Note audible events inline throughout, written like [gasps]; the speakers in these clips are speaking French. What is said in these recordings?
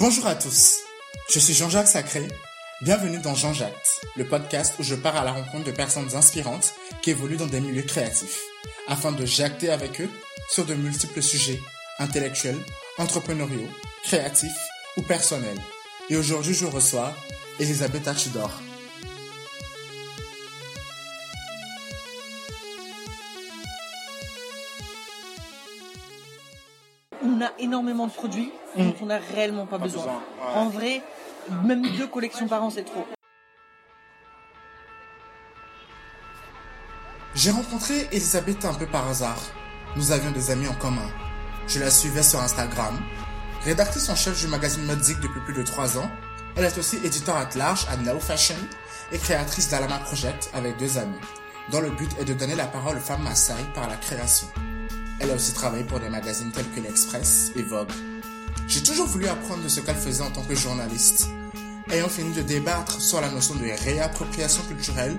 Bonjour à tous, je suis Jean-Jacques Sacré. Bienvenue dans Jean-Jacques, le podcast où je pars à la rencontre de personnes inspirantes qui évoluent dans des milieux créatifs, afin de jacter avec eux sur de multiples sujets intellectuels, entrepreneuriaux, créatifs ou personnels. Et aujourd'hui, je reçois Elisabeth Tudor. Énormément de produits dont on n'a réellement pas, besoin. besoin, ouais. En vrai, même deux collections par an, c'est trop. J'ai rencontré Elisabeth un peu par hasard. Nous avions des amis en commun. Je la suivais sur Instagram. Rédactrice en chef du magazine Modique depuis plus de trois ans, elle est aussi éditeur at large à Now Fashion et créatrice d'Alama Project avec deux amis, dont le but est de donner la parole aux femmes Maasai par la création. Elle a aussi travaillé pour des magazines tels que l'Express et Vogue. J'ai toujours voulu apprendre de ce qu'elle faisait en tant que journaliste. Ayant fini de débattre sur la notion de réappropriation culturelle,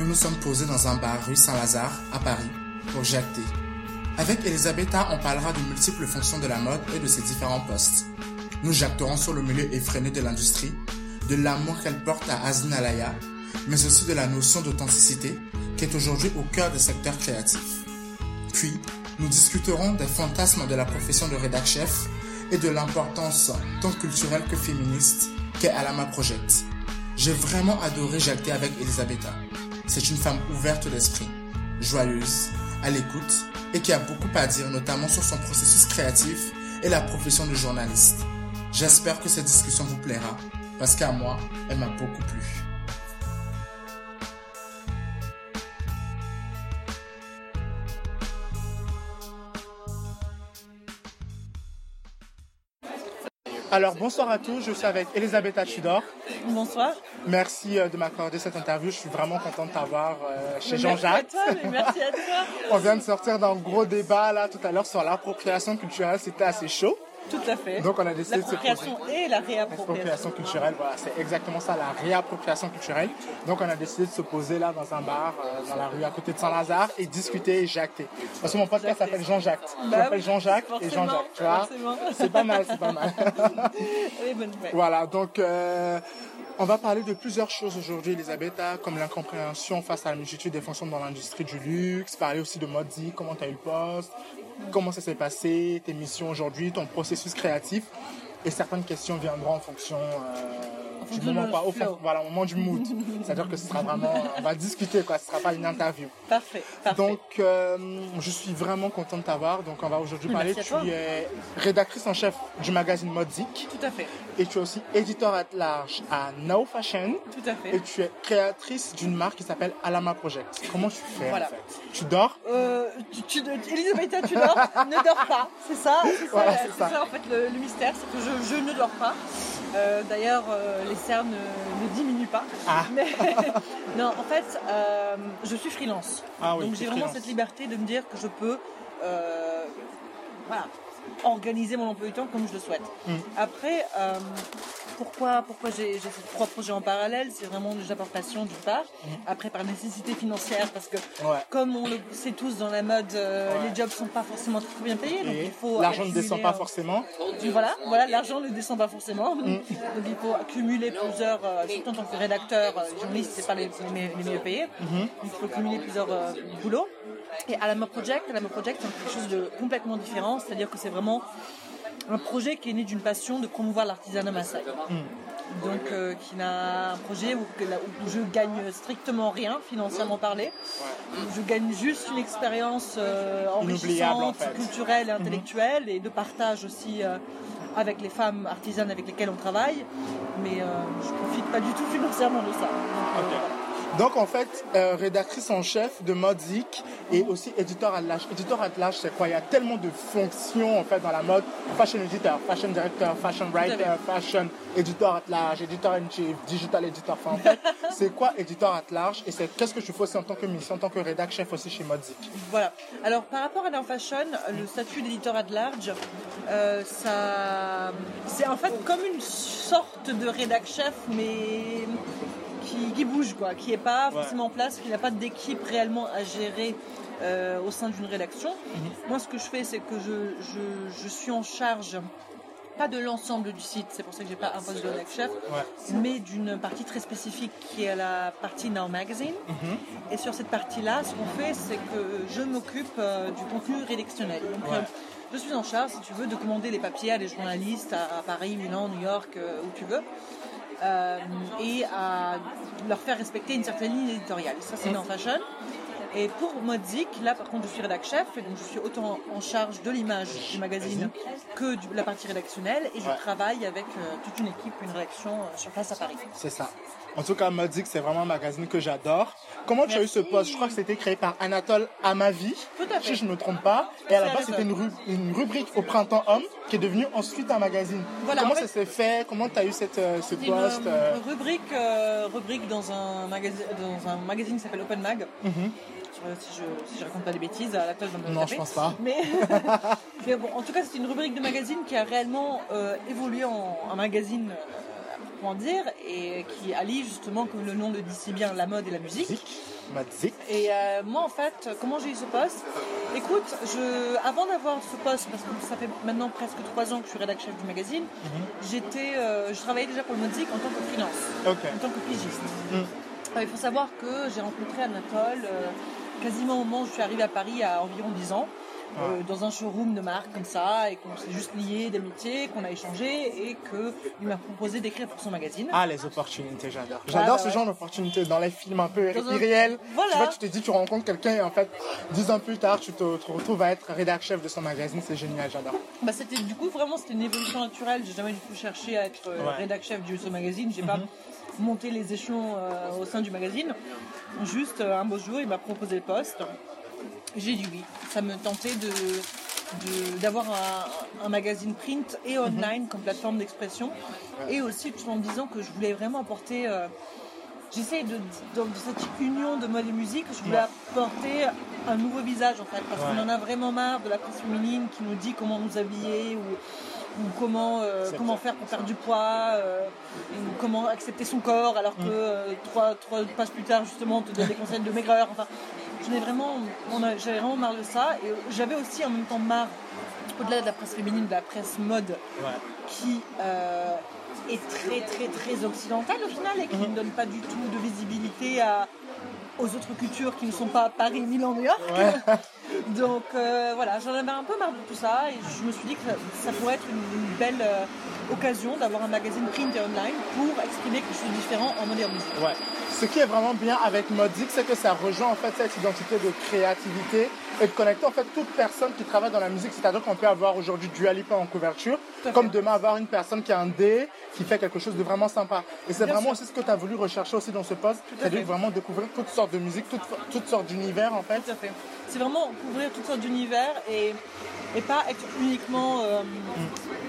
nous nous sommes posés dans un bar rue Saint-Lazare, à Paris, pour jacter. Avec Elisabetta, on parlera de multiples fonctions de la mode et de ses différents postes. Nous jacterons sur le milieu effréné de l'industrie, de l'amour qu'elle porte à Azin Alaya, mais aussi de la notion d'authenticité qui est aujourd'hui au cœur des secteurs créatifs. Puis, nous discuterons des fantasmes de la profession de rédac chef et de l'importance tant culturelle que féministe qu'est Alama Project. J'ai vraiment adoré jacter avec Elisabetta. C'est une femme ouverte d'esprit, joyeuse, à l'écoute et qui a beaucoup à dire notamment sur son processus créatif et la profession de journaliste. J'espère que cette discussion vous plaira parce qu'à moi, elle m'a beaucoup plu. Alors bonsoir à tous, je suis avec Elisabeth Tudor. Bonsoir. Merci euh, de m'accorder cette interview, je suis vraiment content de t'avoir euh, chez Jean-Jacques. merci à toi. [laughs] On vient de sortir d'un gros débat là tout à l'heure sur l'appropriation culturelle, c'était assez chaud. Tout à fait. Donc on a décidé de se et la réappropriation. Culturelle, voilà, c'est exactement ça, la réappropriation culturelle. Donc on a décidé de se poser là dans un bar, euh, dans la rue à côté de Saint-Lazare et discuter et jacter. Parce que mon podcast s'appelle Jean-Jacques. Je Bah m'appelle oui, Jean-Jacques et Jean-Jacques, tu vois. C'est pas mal, c'est pas mal. [laughs] Voilà, donc euh, on va parler de plusieurs choses aujourd'hui, Elisabetta, comme l'incompréhension face à la multitude des fonctions dans l'industrie du luxe, parler aussi de Modi, comment tu as eu le poste, comment ça s'est passé, tes missions aujourd'hui, ton processus créatif, et certaines questions viendront en fonction euh, du moment, pas, au, flow. voilà, au moment du mood. C'est-à-dire que ce sera vraiment, on va discuter, quoi, ce sera pas une interview. Parfait, parfait. Donc, euh, je suis vraiment content de t'avoir. Donc, on va aujourd'hui parler. Merci Tu es rédactrice en chef du magazine Modique Tout à fait, et tu es aussi éditeur at large à Now Fashion tout à et fait. tu es créatrice d'une marque qui s'appelle Alama Project. Comment tu fais Voilà. en fait? Tu dors? Euh, tu, tu, Elisabetta, tu dors, [laughs] ne dors pas, c'est ça, c'est ça, Voilà, la- ça. ça. en fait le, le mystère, c'est que je, je ne dors pas. Euh, D'ailleurs, euh, les cernes ne, ne diminuent pas. Ah. [laughs] Mais [laughs] non, en fait, euh, je suis freelance. Ah oui, Donc j'ai vraiment cette liberté de me dire que je peux, voilà, organiser mon emploi du temps comme je le souhaite. Mm. Après, euh, pourquoi, pourquoi j'ai ces trois projets en parallèle? C'est vraiment déjà par passion d'une part, après par nécessité financière parce que Mm. Ouais. comme on le sait tous dans la mode, euh, Ouais. les jobs sont pas forcément très bien payés, donc Et il faut l'argent ne descend pas euh, forcément. voilà, voilà, l'argent ne descend pas forcément. Mm. [laughs] Donc il faut accumuler plusieurs, euh, surtout en tant que rédacteur, journaliste, c'est pas les, les, les mieux payés. Mm-hmm. Donc il faut accumuler plusieurs boulots. Et Alama Project, Alama Project, c'est quelque chose de complètement différent, c'est-à-dire que c'est vraiment un projet qui est né d'une passion de promouvoir l'artisanat Maasai. Donc, euh, qui n'a un projet où, où je gagne strictement rien, financièrement parlé. Je gagne juste une expérience euh, en enrichissante, fait. culturelle et intellectuelle, et de partage aussi euh, avec les femmes artisanes avec lesquelles on travaille. Mais je profite pas du tout financièrement de ça. Donc. Donc en fait, euh, rédactrice en chef de Modique et aussi éditeur à l'âge. Éditeur à l'âge, c'est quoi? Il y a tellement de fonctions en fait dans la mode. Fashion éditeur, fashion directeur, fashion writer, fashion éditeur à large, éditeur in chief, digital éditeur. Enfin en fait, [laughs] c'est quoi éditeur à large et c'est qu'est-ce que tu fais aussi en tant que mission, en tant que rédac chef aussi chez Modique Voilà. Alors par rapport à Now Fashion, le statut d'éditeur at large, euh, ça, c'est en fait comme une sorte de rédac chef, mais qui, qui bouge quoi, qui est pas forcément en place, qui n'a pas d'équipe réellement à gérer. euh, au sein d'une rédaction. Moi, ce que je fais, c'est que je, je, je suis en charge pas de l'ensemble du site, c'est pour ça que j'ai pas un poste de rédac chef, mais d'une partie très spécifique qui est la partie Now Magazine. Mhm. Et sur cette partie-là, ce qu'on fait, c'est que je m'occupe euh, du contenu rédactionnel. Donc, Ouais. euh, je suis en charge, si tu veux, de commander les papiers à des journalistes à, à Paris, Milan, New York, où tu veux. Euh, et à leur faire respecter une certaine ligne éditoriale. Ça, c'est dans Fashion. Et pour Modzik, là par contre je suis rédac chef et donc je suis autant en charge de l'image du magazine que de la partie rédactionnelle et je Ouais. travaille avec euh, toute une équipe, une rédaction euh, sur place à Paris. C'est ça. En tout cas, Modic, c'est vraiment un magazine que j'adore. Comment tu as eu ce poste? Je crois que c'était créé par Anatole Amavi, Tout à fait. si je ne me trompe pas. Et à la base, c'était une, Anatole. ru- une rubrique au printemps homme qui est devenue ensuite un magazine. Voilà, Comment en ça s'est fait? Comment tu as eu cette, euh, ce C'est une poste euh, euh, rubrique, euh, rubrique dans, un magazine, dans un magazine qui s'appelle Open Mag. Mhm. Si, je, si je raconte pas des bêtises, à la tâche, je Non, taper. je pense pas. [laughs] Mais, [laughs] mais bon, en tout cas, c'est une rubrique de magazine qui a réellement euh, évolué en un magazine, comment dire, et qui allie justement, comme le nom le dit si bien, la mode et la musique. Modic. Et euh, moi, en fait, comment j'ai eu ce poste? Écoute, je, avant d'avoir ce poste, parce que ça fait maintenant presque trois ans que je suis rédac chef du magazine, j'étais, euh, je travaillais déjà pour le Modic en tant que freelance, en tant que pigiste. Mm. Euh, il faut savoir que j'ai rencontré Anatole euh, quasiment au moment où je suis arrivée à Paris à environ 10 ans. Euh, dans un showroom de marque comme ça et qu'on s'est juste liés d'amitié, qu'on a échangé et qu'il m'a proposé d'écrire pour son magazine. Ah, les opportunités, j'adore. J'adore bah ce ouais. genre d'opportunités dans les films un peu Dans un- irréels. Voilà. Tu vois, tu te dis, tu rencontres quelqu'un et en fait, dix ans plus tard, tu te, te retrouves à être rédac chef de son magazine. C'est génial, j'adore. Bah, c'était du coup vraiment c'était une évolution naturelle. J'ai jamais du tout cherché à être euh, Ouais. Mhm. rédac chef du ce magazine. J'ai pas monté les échelons euh, au sein du magazine. Juste euh, un beau jour, il m'a proposé le poste. J'ai dit oui. Ça me tentait de d'avoir un, un magazine print et online comme plateforme d'expression et aussi tout en me disant que je voulais vraiment apporter euh, j'essaie de, de, de cette union de mode et musique je voulais Ouais. apporter un nouveau visage en fait parce Ouais. qu'on en a vraiment marre de la presse féminine qui nous dit comment nous habiller ou, ou comment euh, comment faire pour perdre du poids euh, ou comment accepter son corps alors que euh, trois, trois pages plus tard justement on te donne des conseils de maigreur enfin j'en ai vraiment j'avais vraiment marre de ça et j'avais aussi en même temps marre au-delà de la presse féminine de la presse mode Ouais. qui euh, est très très très occidentale au final et qui ne donne pas du tout de visibilité à, aux autres cultures qui ne sont pas Paris, Milan, New York. [laughs] Donc euh, voilà, j'en avais un peu marre de tout ça et je me suis dit que ça pourrait être une, une belle euh, occasion d'avoir un magazine print et online pour exprimer quelque chose de différent en mode et en musique. Ouais. Ce qui est vraiment bien avec Modic, c'est que ça rejoint en fait cette identité de créativité et de connecter en fait toute personne qui travaille dans la musique. C'est-à-dire qu'on peut avoir aujourd'hui Dua Lipa en couverture, comme demain avoir une personne qui a un D, qui fait quelque chose de vraiment sympa. Et c'est vraiment sûr. aussi ce que tu as voulu rechercher aussi dans ce poste, c'est-à-dire vraiment découvrir toutes sortes de musique, toutes, toutes sortes d'univers en fait. Tout à fait. C'est vraiment couvrir toutes sortes d'univers et, et pas être uniquement euh,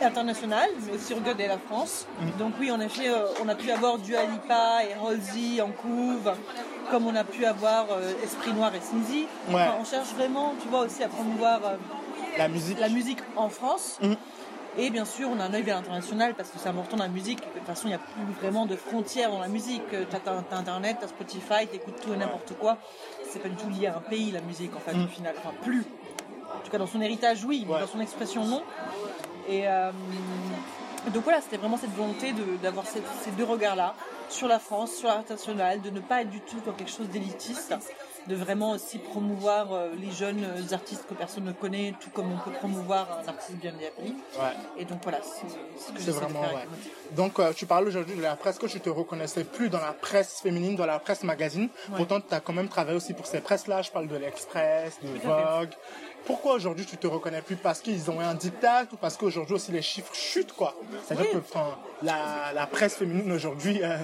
international, mais aussi regarder la France. Donc oui, en effet, euh, on a pu avoir Dua Lipa et Halsey en couve, comme on a pu avoir euh, Esprit Noir et Sneezy. Ouais. Enfin, on cherche vraiment, tu vois, aussi à promouvoir euh, La musique. la musique en France. Mhm. Et bien sûr, on a un œil vers l'international parce que c'est important la musique. De toute façon, il n'y a plus vraiment de frontières dans la musique. Tu as, Internet, tu as Spotify, tu écoutes tout et n'importe quoi. C'est pas du tout lié à un pays, la musique, en fait, au final. Enfin, plus. En tout cas, dans son héritage, oui, mais Ouais. dans son expression, non. Et euh, donc voilà, c'était vraiment cette volonté d'avoir ces, ces deux regards-là sur la France, sur l'international, de ne pas être du tout dans quelque chose d'élitiste, de vraiment aussi promouvoir euh, les jeunes euh, artistes que personne ne connaît, tout comme on peut promouvoir un artiste bien appris. Ouais. Et donc voilà, c'est ce de vraiment faire ouais. Donc euh, tu parles aujourd'hui de la presse que tu te reconnaissais plus dans la presse féminine, dans la presse magazine. Ouais. Pourtant tu as quand même travaillé aussi pour ces presses-là. Je parle de l'Express, de. Vogue. Pourquoi aujourd'hui tu te reconnais plus Parce qu'ils ont un dictat ou parce qu'aujourd'hui aussi les chiffres chutent quoi? C'est-à-dire Oui. que la, la presse féminine aujourd'hui, euh,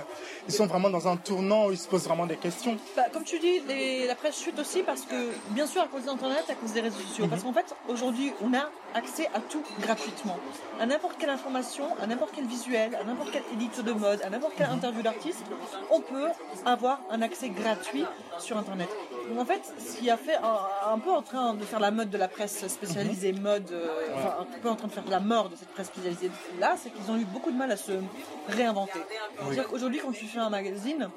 ils sont vraiment dans un tournant où ils se posent vraiment des questions. Bah, comme tu dis, les- la presse chute aussi parce que, bien sûr, à cause d'Internet, à cause des réseaux sociaux. Parce qu'en fait, aujourd'hui, on a accès à tout gratuitement. À n'importe quelle information, à n'importe quel visuel, à n'importe quelle édite de mode, à n'importe quelle interview d'artiste, on peut avoir un accès gratuit sur Internet. Donc en fait, ce qui a fait un, un peu en train de faire la mode de la presse spécialisée mode, euh, enfin un peu en train de faire la mort de cette presse spécialisée là, c'est qu'ils ont eu beaucoup de mal à se réinventer. C'est-à-dire qu'aujourd'hui, quand tu fais un magazine,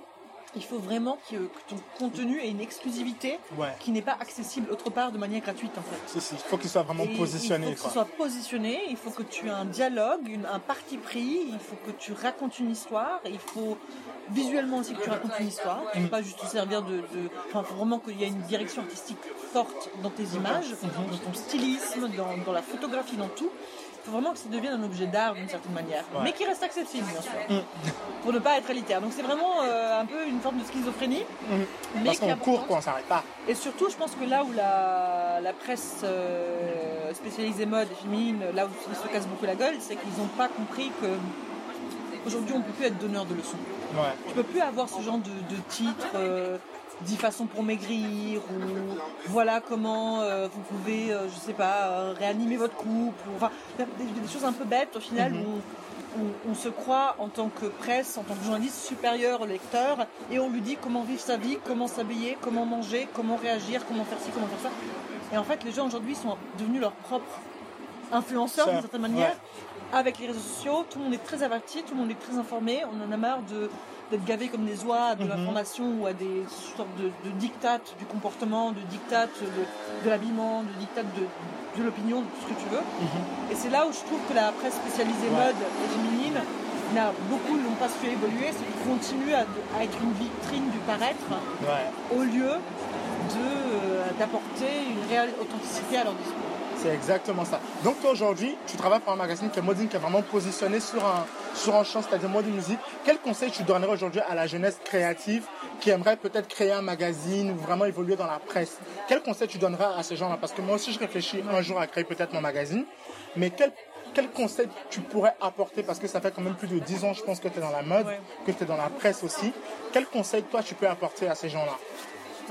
il faut vraiment que, que ton contenu ait une exclusivité Ouais. qui n'est pas accessible autre part de manière gratuite en fait. Si, si, il faut qu'il soit vraiment Et positionné. Il faut ce soit positionné, il faut que tu aies un dialogue, une- un parti pris, il faut que tu racontes une histoire, il faut visuellement aussi que tu racontes une histoire, il faut pas juste te servir de... de- Enfin, faut vraiment qu'il y ait une direction artistique forte dans tes images, Mm-hmm. dans ton stylisme, dans, dans la photographie, dans tout. Il faut vraiment que ça devienne un objet d'art d'une certaine manière, Ouais. mais qui reste accessible bien sûr, Mm. pour ne pas être élitaire. Donc c'est vraiment euh, un peu une forme de schizophrénie, Mhm. mais Parce qu'on court, quoi, on s'arrête pas. Et surtout, je pense que là où la, la presse euh, spécialisée mode et féminine, là où ils se cassent beaucoup la gueule, c'est qu'ils n'ont pas compris que aujourd'hui on peut plus être donneur de leçons. Ouais. Tu peux plus avoir ce genre de, de titre. euh, 10 façons pour maigrir ou voilà comment euh, vous pouvez euh, je sais pas euh, réanimer votre couple ou, enfin des, des choses un peu bêtes au final Mhm. où on, on se croit en tant que presse, en tant que journaliste supérieur au lecteur et on lui dit comment vivre sa vie, comment s'habiller, comment manger, comment réagir, comment faire ci, comment faire ça. Et en fait, les gens aujourd'hui sont devenus leurs propres influenceurs d'une certaine manière. ouais. Avec les réseaux sociaux, tout le monde est très averti, tout le monde est très informé. On en a marre de d'être gavé comme des oies de Mhm. l'information ou à des sortes de, de dictates du comportement, de dictates de, de l'habillement, de dictates de, de l'opinion, de tout ce que tu veux. Mhm. Et c'est là où je trouve que la presse spécialisée Ouais. mode et féminine, n'a beaucoup n'ont pas su évoluer, c'est qu'ils continuent à, à être une vitrine du paraître Ouais. au lieu euh, d'apporter une réelle authenticité à leur discours. C'est exactement ça. Donc toi aujourd'hui, tu travailles pour un magazine qui est Modine, qui est vraiment positionné sur un, sur un champ, c'est-à-dire mode et musique. Quel conseil tu donnerais aujourd'hui à la jeunesse créative qui aimerait peut-être créer un magazine ou vraiment évoluer dans la presse? Quel conseil tu donnerais à ces gens-là? Parce que moi aussi, je réfléchis un jour à créer peut-être mon magazine. Mais quel, quel conseil tu pourrais apporter? Parce que ça fait quand même plus de 10 ans, je pense, que tu es dans la mode, Ouais. que tu es dans la presse aussi. Quel conseil, toi, tu peux apporter à ces gens-là?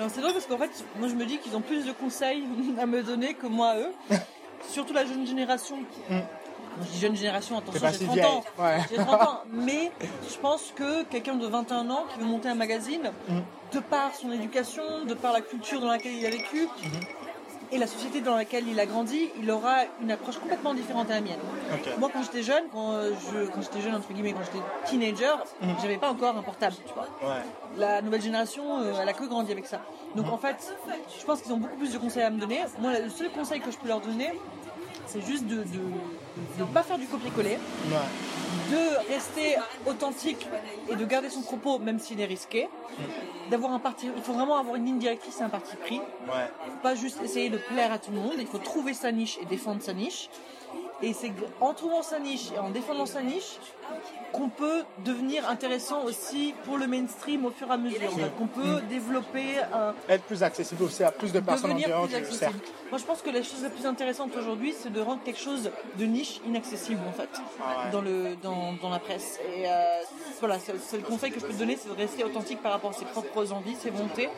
C'est drôle parce qu'en fait, moi je me dis qu'ils ont plus de conseils [laughs] à me donner que moi à eux. [laughs] Surtout la jeune génération. Je dis jeune génération, attention, j'ai si 30 vieille. ans. Ouais. J'ai 30 ans. Mais je pense que quelqu'un de 21 ans qui veut monter un magazine, Mm. de par son éducation, de par la culture dans laquelle il a vécu, et la société dans laquelle il a grandi, il aura une approche complètement différente à la mienne. Moi, quand j'étais jeune, quand euh, je, quand j'étais jeune entre guillemets, quand j'étais teenager, j'avais pas encore un portable, tu vois. Ouais. La nouvelle génération, euh, elle a que grandi avec ça. Donc en fait, je pense qu'ils ont beaucoup plus de conseils à me donner. Moi, le seul conseil que je peux leur donner, c'est juste de ne pas faire du copier-coller, Ouais. de rester authentique et de garder son propos, même s'il est risqué. D'avoir un parti, il faut vraiment avoir une ligne directrice et un parti pris. Ouais. faut pas juste essayer de plaire à tout le monde, il faut trouver sa niche et défendre sa niche. Et c'est en trouvant sa niche et en défendant sa niche qu'on peut devenir intéressant aussi pour le mainstream au fur et à mesure. Qu'on peut développer un, Être plus accessible aussi à plus de personnes en dehors du cercle. Moi, je pense que la chose la plus intéressante aujourd'hui, c'est de rendre quelque chose de niche inaccessible en fait Ah ouais. dans le dans, dans la presse. Et euh, voilà, c'est c'est le conseil que je peux te donner, c'est de rester authentique par rapport à ses propres envies, ses volontés,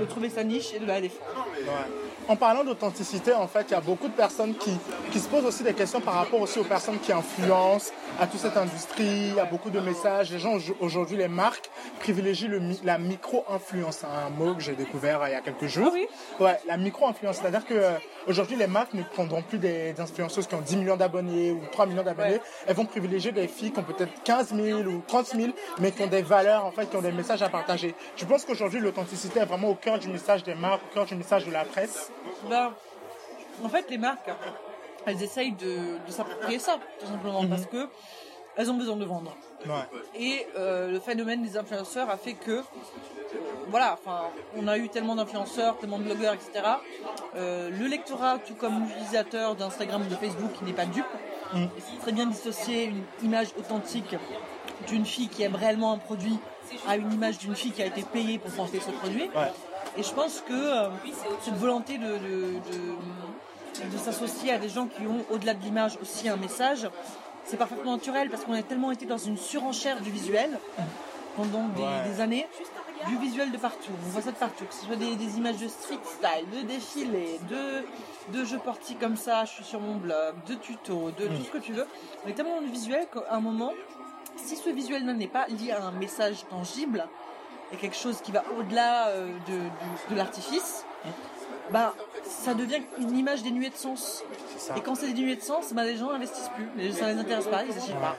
de trouver sa niche et de la défendre. Ouais. En parlant d'authenticité, en fait, il y a beaucoup de personnes qui, qui se posent aussi des questions par rapport aussi aux personnes qui influencent à toute cette industrie. A beaucoup de messages. Les gens, aujourd'hui, les marques privilégient le, la micro-influence. Un mot que j'ai découvert euh, il y a quelques jours. Oui Ouais, la micro-influence. C'est-à-dire que euh, aujourd'hui, les marques ne prendront plus des, des influenceuses qui ont 10 millions d'abonnés ou 3 millions d'abonnés. Ouais. Elles vont privilégier des filles qui ont peut-être 15 000 ou 30 000, mais qui ont des valeurs, en fait, qui ont des messages à partager. Je pense qu'aujourd'hui, l'authenticité est vraiment au cœur du message des marques, au cœur du message de la presse? Ben, en fait, les marques, elles essayent de, de s'approprier ça, tout simplement, parce que elles ont besoin de vendre. Ouais. Et euh, le phénomène des influenceurs a fait que, euh, voilà, enfin, on a eu tellement d'influenceurs, tellement de blogueurs, etc. Euh, le lectorat, tout comme l'utilisateur d'Instagram ou de Facebook, qui n'est pas dupe, il sait très bien dissocier une image authentique d'une fille qui aime réellement un produit à une image d'une fille qui a été payée pour porter ce produit. Ouais. Et je pense que cette volonté de, de, de- de s'associer à des gens qui ont, au-delà de l'image, aussi un message, c'est parfaitement naturel parce qu'on a tellement été dans une surenchère du visuel pendant des, Ouais. des années, du visuel de partout. On voit ça de partout, que ce soit des, des images de street style, de défilés, de, de je porte ci comme ça, je suis sur mon blog, de tutos, de tout ce que tu veux. On est tellement dans le visuel qu'à un moment, si ce visuel n'est pas lié à un message tangible, et quelque chose qui va au-delà euh, de, de l'artifice, bah, ça devient une image dénuée de sens. Et quand c'est dénué de sens, bah, les gens n'investissent plus, les- ça les intéresse pas, ils n'achètent pas.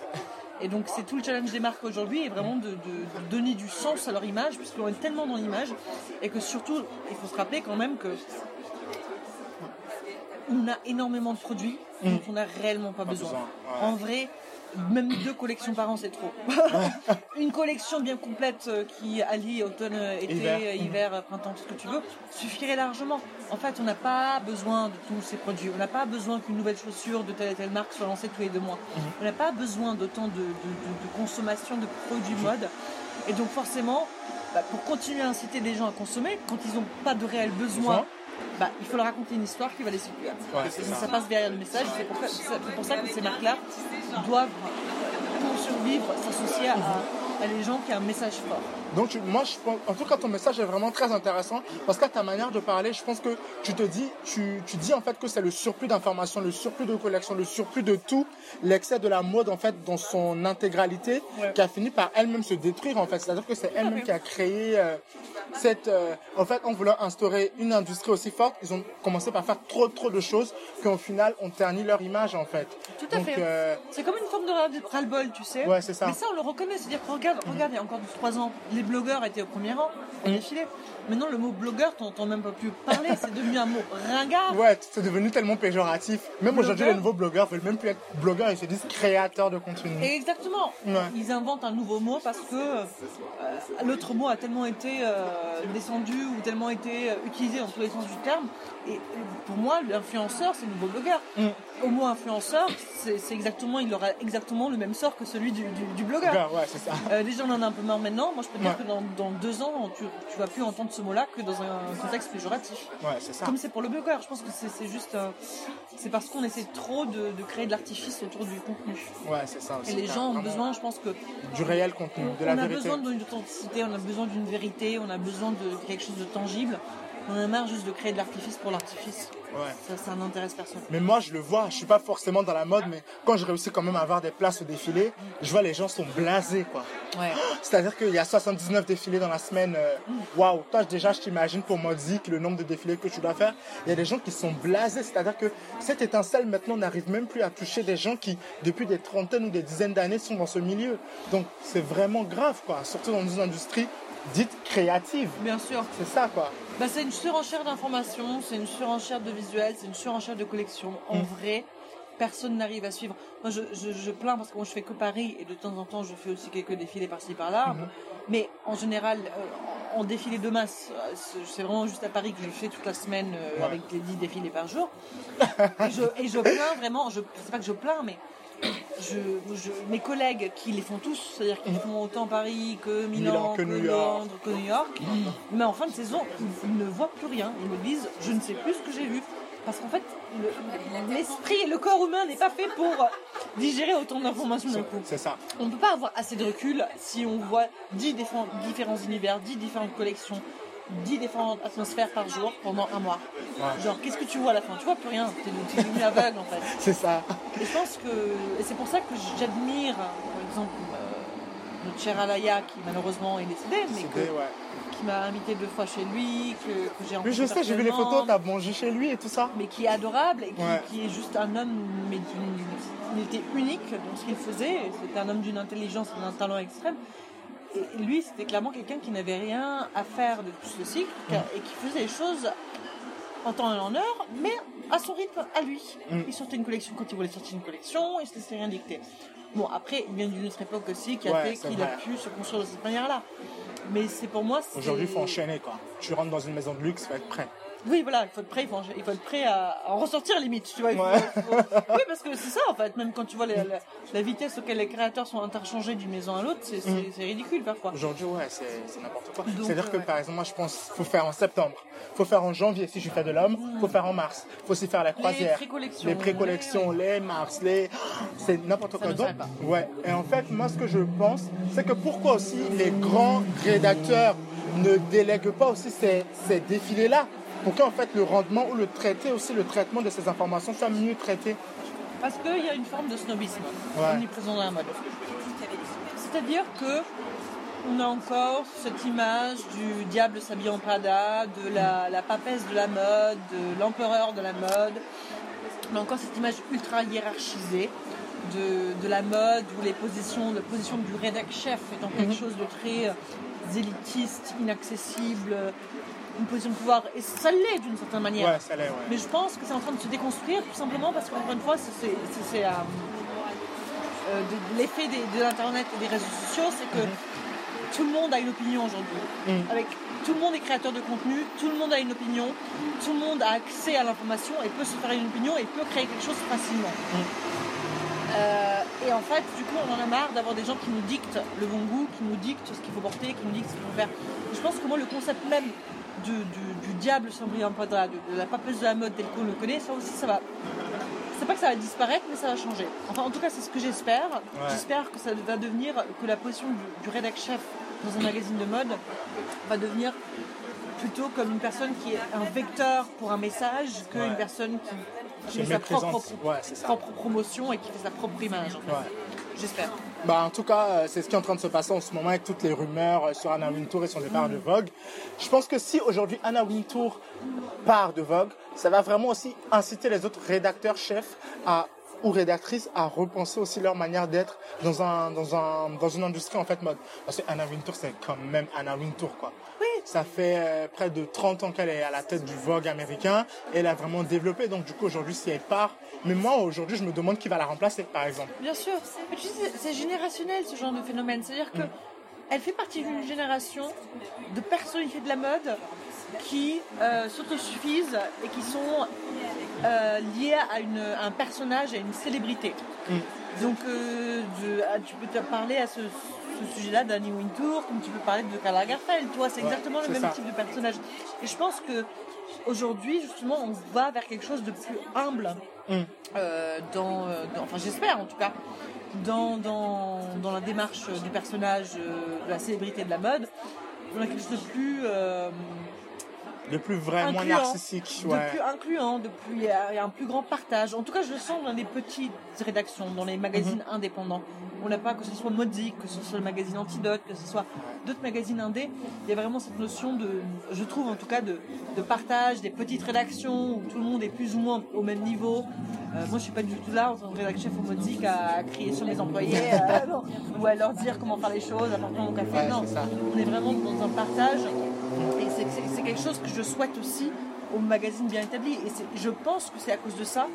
Et donc c'est tout le challenge des marques aujourd'hui, est vraiment de, de- de donner du sens à leur image, puisqu'on est tellement dans l'image, et que surtout, il faut se rappeler quand même que on a énormément de produits dont on n'a réellement pas, besoin. besoin, ouais. En vrai, même deux collections par an, c'est trop. [laughs] Une collection bien complète euh, qui allie automne, euh, été, Hiver. euh, hiver, printemps, tout ce que tu veux, suffirait largement. En fait, on n'a pas besoin de tous ces produits. On n'a pas besoin qu'une nouvelle chaussure de telle et telle marque soit lancée tous les deux mois. Mhm. On n'a pas besoin d'autant de, de- de- de consommation de produits mode. Et donc forcément, bah, pour continuer à inciter les gens à consommer, quand ils n'ont pas de réel besoin, Besoin. Bah, il faut leur raconter une histoire qui va les séduire. Ouais, ça. ça. passe derrière le message. C'est pour, ça- c'est pour ça que ces marques-là doivent, pour survivre, s'associer à, à les gens qui ont un message fort. Donc tu- moi, je pense, en tout cas, ton message est vraiment très intéressant parce qu'à ta manière de parler, je pense que tu te dis, tu, tu dis en fait que c'est le surplus d'informations, le surplus de collection, le surplus de tout, l'excès de la mode en fait dans son intégralité, Ouais. qui a fini par elle-même se détruire en fait. C'est-à-dire que c'est elle-même qui a créé euh, cette, euh, en fait, en voulant instaurer une industrie aussi forte, ils ont commencé par faire trop trop de choses qu'au final ont terni leur image en fait. Tout à Donc, fait. euh, C'est comme une forme de ras- ras-le-bol, tu sais. Ouais, c'est ça. Mais ça, on le reconnaît. C'est-à-dire que regarde, regarde, il y a encore 3 ans, les blogueurs étaient au premier rang, au défilé. Maintenant, le mot blogueur, t'entends même pas plus parler. C'est devenu un mot ringard. Ouais, c'est devenu tellement péjoratif. Même aujourd'hui, les nouveaux blogueurs veulent même plus être blogueurs, ils se disent créateurs de contenu. Et exactement. Ouais. Ils inventent un nouveau mot parce que euh, l'autre mot a tellement été euh, descendu ou tellement été euh, utilisé dans tous les sens du terme. Et pour moi, l'influenceur, c'est le nouveau blogueur. Mm. Au mot influenceur, c'est exactement, il aura exactement le même sort que celui du, du- du blogueur. Ouais, c'est ça. Euh, les gens en ont un peu marre maintenant. Moi, je peux te Ouais. que dans, dans deux ans, tu, tu vas plus entendre ce mot-là que dans un contexte péjoratif. Ouais, c'est ça. Comme c'est pour le blogueur. Je pense que c'est juste, euh, c'est parce qu'on essaie trop de, de créer de l'artifice autour du contenu. Ouais, c'est ça aussi. Et les gens ont besoin, je pense que Du réel contenu, de la on a besoin d'une authenticité, on a besoin d'une vérité, on a besoin de quelque chose de tangible. On a marre juste de créer de l'artifice pour l'artifice. Ouais. Ça, ça n'intéresse personne. Mais moi, je le vois, je suis pas forcément dans la mode, mais quand je réussis quand même à avoir des places au défilé, je vois les gens sont blasés, quoi. Ouais. [gasps] C'est-à-dire qu'il y a 79 défilés dans la semaine. euh, Waouh, toi déjà, je t'imagine pour Modic le nombre de défilés que tu dois faire. Il y a des gens qui sont blasés, c'est-à-dire que cette étincelle maintenant n'arrive même plus à toucher des gens qui, depuis des trentaines ou des dizaines d'années, sont dans ce milieu. Donc c'est vraiment grave, quoi. Surtout dans une industrie dite créative. Bien sûr. C'est ça, quoi. Bah, c'est une surenchère d'informations, c'est une surenchère de visuels, c'est une surenchère de collections. En Mm. vrai, personne n'arrive à suivre. Moi, je, je, je plains parce que moi, je fais que Paris et de temps en temps, je fais aussi quelques défilés par-ci par-là. Mhm. Mais en général, euh, en défilé de masse, euh, c'est- vraiment juste à Paris que je fais toute la semaine euh, Ouais. avec les 10 défilés par jour. [laughs] et, je, et je plains vraiment, je, c'est pas que je plains, mais je, je- mes collègues qui les font tous, c'est-à-dire qu'ils font autant Paris que Milan, Milan, que que, New York. Londres, que New York, mais en fin de saison, ils, ne voient plus rien. Ils me disent, je ne sais plus ce que j'ai vu. Parce qu'en fait, le- l'esprit et le corps humain n'est pas fait pour digérer autant d'informations d'un coup. C'est ça. On ne peut pas avoir assez de recul si on voit 10 différents, différents univers, 10 différentes collections, 10 différentes atmosphères par jour pendant un mois. Ouais. Genre, qu'est-ce que tu vois à la fin? Tu vois plus rien. T'es devenu aveugle en fait. [laughs] C'est ça. Et je pense que. Et c'est pour ça que j'admire, par exemple, euh, notre cher Alaya qui malheureusement est décédé, mais C'était, que- ouais. qui m'a invité deux fois chez lui, que, que j'ai rencontré. Mais je sais, j'ai vu les photos, t'as mangé chez lui et tout ça. Mais qui est adorable et qui, Ouais. qui est juste un homme, mais d'une- il était unique dans ce qu'il faisait. C'était un homme d'une intelligence et d'un talent extrême. Et lui, c'était clairement quelqu'un qui n'avait rien à faire de tout ceci qui- et qui faisait les choses en temps et en heure, mais à son rythme, à lui. Mm. Il sortait une collection quand il voulait sortir une collection, il se laissait rien dicter. Bon, après, il vient d'une autre époque aussi qui a Ouais, fait qu'il a pu se construire de cette manière-là. Mais c'est pour moi. Aujourd'hui, il faut enchaîner, quoi. Tu rentres dans une maison de luxe, faut être prêt. Oui, voilà, il faut être prêt, il faut, il faut être prêt à, à en ressortir limite, tu vois. il faut- Ouais. il faut- Oui, parce que c'est ça en fait, même quand tu vois la, la- la vitesse auquel les créateurs sont interchangés d'une maison à l'autre, c'est c'est ridicule parfois. Aujourd'hui, ouais, c'est n'importe quoi. C'est-à-dire que, ouais. par exemple, moi, je pense faut faire en septembre. faut faire en janvier si je fais de l'homme. faut faire en mars. faut aussi faire la croisière. pré-collections. Les pré-collections, les mars, les... C'est n'importe quoi. Donc, pas. ouais. Et en fait, moi, ce que je pense, c'est que pourquoi aussi les grands rédacteurs ne délèguent pas aussi ces, ces défilés-là? Pour qu'en fait le rendement ou le traité aussi, le traitement de ces informations soit mieux traité. Parce qu'il y a une forme de snobisme Ouais. omniprésent dans la mode. C'est-à-dire que on a encore cette image du diable s'habille en Prada, de la, la papesse de la mode, de l'empereur de la mode. On a encore cette image ultra hiérarchisée de, de la mode où les positions, la position du rédac chef étant quelque chose de très euh, élitiste, inaccessible, une position de pouvoir. Et ça l'est d'une certaine manière. Ouais, ça l'est, ouais. Mais je pense que c'est en train de se déconstruire tout simplement parce qu'encore une fois, c'est- euh, euh, de- l'effet des- de l'internet et des réseaux sociaux, c'est que tout le monde a une opinion aujourd'hui. Mhm. Avec tout le monde est créateur de contenu, tout le monde a une opinion, tout le monde a accès à l'information et peut se faire une opinion et peut créer quelque chose facilement. Euh, et en fait, du coup, on en a marre d'avoir des gens qui nous dictent le bon goût, qui nous dictent ce qu'il faut porter, qui nous dictent ce qu'il faut faire. Je pense que moi, le concept même du, du- du diable sans brillant de, de la papeuse de la mode tel qu'on le connaît, ça aussi, ça va. C'est pas que ça va disparaître, mais ça va changer. Enfin, en tout cas, c'est ce que j'espère. J'espère que ça va devenir, que la position du, du rédac chef dans un magazine de mode va devenir plutôt comme une personne qui est un vecteur pour un message qu'une Ouais. personne qui, qui fait sa propre, Ouais, propre promotion et qui fait sa propre image. en fait. J'espère. Bah, en tout cas, euh, c'est ce qui est en train de se passer en ce moment avec toutes les rumeurs euh, sur Anna Wintour et son départ de Vogue. Je pense que si aujourd'hui Anna Wintour part de Vogue, ça va vraiment aussi inciter les autres rédacteurs chefs ou rédactrices à repenser aussi leur manière d'être dans un dans un dans une industrie en fait mode parce que Anna Wintour c'est quand même Anna Wintour quoi. Ça fait euh, près de 30 ans qu'elle est à la tête du Vogue américain et elle a vraiment développé donc du coup aujourd'hui si elle part mais moi aujourd'hui je me demande qui va la remplacer par exemple Bien sûr. Mais tu sais, c'est- générationnel ce genre de phénomène. C'est-à-dire que elle fait partie d'une génération de personnalités de la mode qui euh, s'autosuffisent et qui sont euh, liées à, une- à un personnage, à une célébrité. Donc euh, de- ah, tu peux te parler à ce, ce sujet-là d'Annie Wintour, comme tu peux parler de Karl Lagerfeld. Tu vois, c'est Ouais, exactement le même ça. type de personnage. Et je pense que aujourd'hui, justement, on va vers quelque chose de plus humble euh, dans, euh, dans- enfin j'espère en tout cas, dans, dans, dans la démarche du personnage, euh, de la célébrité de la mode, on a quelque chose de plus, euh, le plus vrai moins incluant, narcissique de plus incluant, de plus, il y a un plus grand partage. En tout cas, je le sens dans les petites rédactions, dans les magazines Mhm. indépendants. On n'a pas que ce soit Modic, que ce soit le magazine Antidote, que ce soit d'autres magazines indés. Il y a vraiment cette notion de, je trouve en tout cas, de, de partage, des petites rédactions où tout le monde est plus ou moins au même niveau. Euh, moi, je suis pas du tout là en tant que rédacteur chef au Modic à crier sur mes employés [laughs] euh, ou à leur dire comment faire les choses, apporter mon café. Ouais, non, ça. on est vraiment dans un partage et c'est- c'est c'est quelque chose que je souhaite aussi aux magazines bien établis. Et c'est- je pense que c'est à cause de ça,